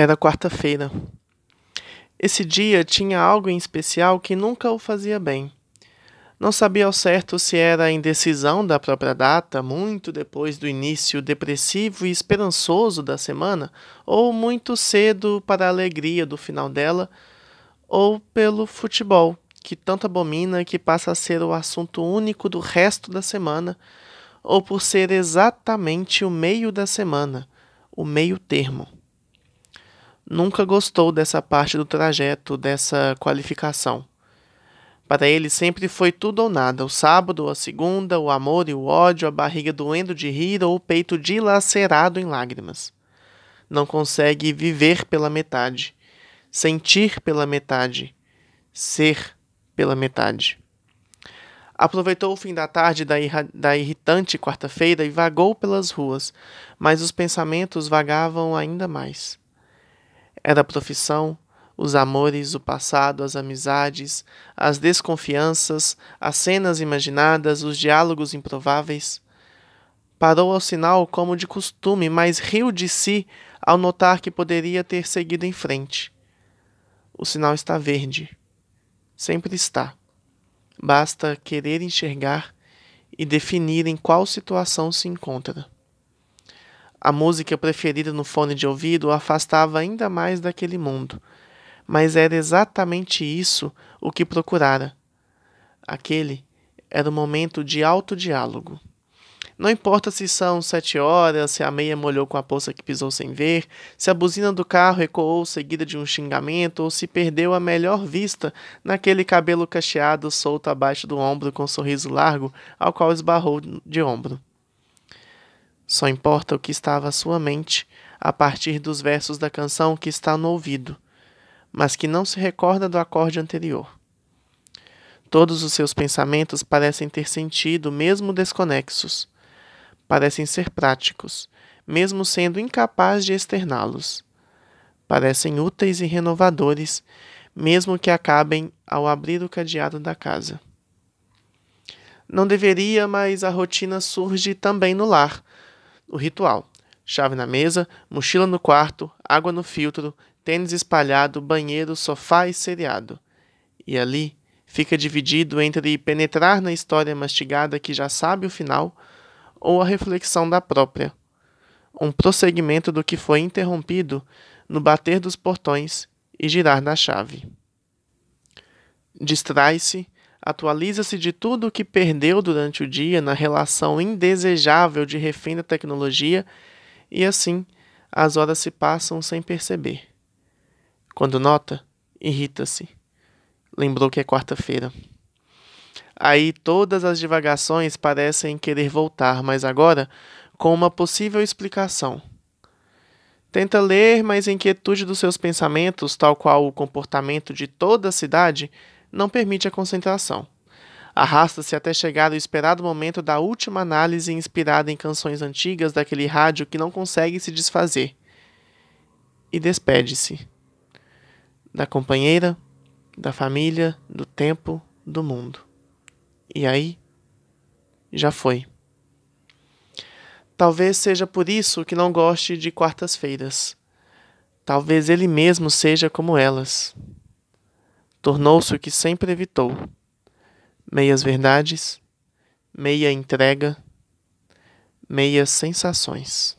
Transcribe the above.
Era quarta-feira. Esse dia tinha algo em especial que nunca o fazia bem. Não sabia ao certo se era a indecisão da própria data, muito depois do início depressivo e esperançoso da semana, ou muito cedo para a alegria do final dela, ou pelo futebol, que tanto abomina que passa a ser o assunto único do resto da semana, ou por ser exatamente o meio da semana, o meio termo nunca gostou dessa parte do trajeto, dessa qualificação. Para ele sempre foi tudo ou nada: o sábado ou a segunda, o amor e o ódio, a barriga doendo de rir ou o peito dilacerado em lágrimas. Não consegue viver pela metade, sentir pela metade, ser pela metade. Aproveitou o fim da tarde da, da irritante quarta-feira e vagou pelas ruas, mas os pensamentos vagavam ainda mais. Era a profissão, os amores, o passado, as amizades, as desconfianças, as cenas imaginadas, os diálogos improváveis. Parou ao sinal como de costume, mas riu de si ao notar que poderia ter seguido em frente. O sinal está verde. Sempre está. Basta querer enxergar e definir em qual situação se encontra. A música preferida no fone de ouvido o afastava ainda mais daquele mundo, mas era exatamente isso o que procurara. Aquele era o momento de alto diálogo. Não importa se são sete horas, se a meia molhou com a poça que pisou sem ver, se a buzina do carro ecoou seguida de um xingamento ou se perdeu a melhor vista naquele cabelo cacheado solto abaixo do ombro com um sorriso largo ao qual esbarrou de ombro. Só importa o que estava à sua mente a partir dos versos da canção que está no ouvido, mas que não se recorda do acorde anterior. Todos os seus pensamentos parecem ter sentido, mesmo desconexos. Parecem ser práticos, mesmo sendo incapaz de externá-los. Parecem úteis e renovadores, mesmo que acabem ao abrir o cadeado da casa. Não deveria, mas a rotina surge também no lar, o ritual: chave na mesa, mochila no quarto, água no filtro, tênis espalhado, banheiro, sofá e seriado. E ali fica dividido entre penetrar na história mastigada que já sabe o final ou a reflexão da própria. Um prosseguimento do que foi interrompido no bater dos portões e girar da chave. Distrai-se atualiza-se de tudo o que perdeu durante o dia na relação indesejável de refém da tecnologia e assim as horas se passam sem perceber. Quando nota, irrita-se. Lembrou que é quarta-feira. Aí todas as divagações parecem querer voltar, mas agora com uma possível explicação. Tenta ler, mas a inquietude dos seus pensamentos, tal qual o comportamento de toda a cidade, não permite a concentração. Arrasta-se até chegar ao esperado momento da última análise inspirada em canções antigas daquele rádio que não consegue se desfazer. E despede-se da companheira, da família, do tempo, do mundo. E aí, já foi. Talvez seja por isso que não goste de quartas-feiras. Talvez ele mesmo seja como elas tornou-se o que sempre evitou: meias verdades, meia entrega, meias sensações.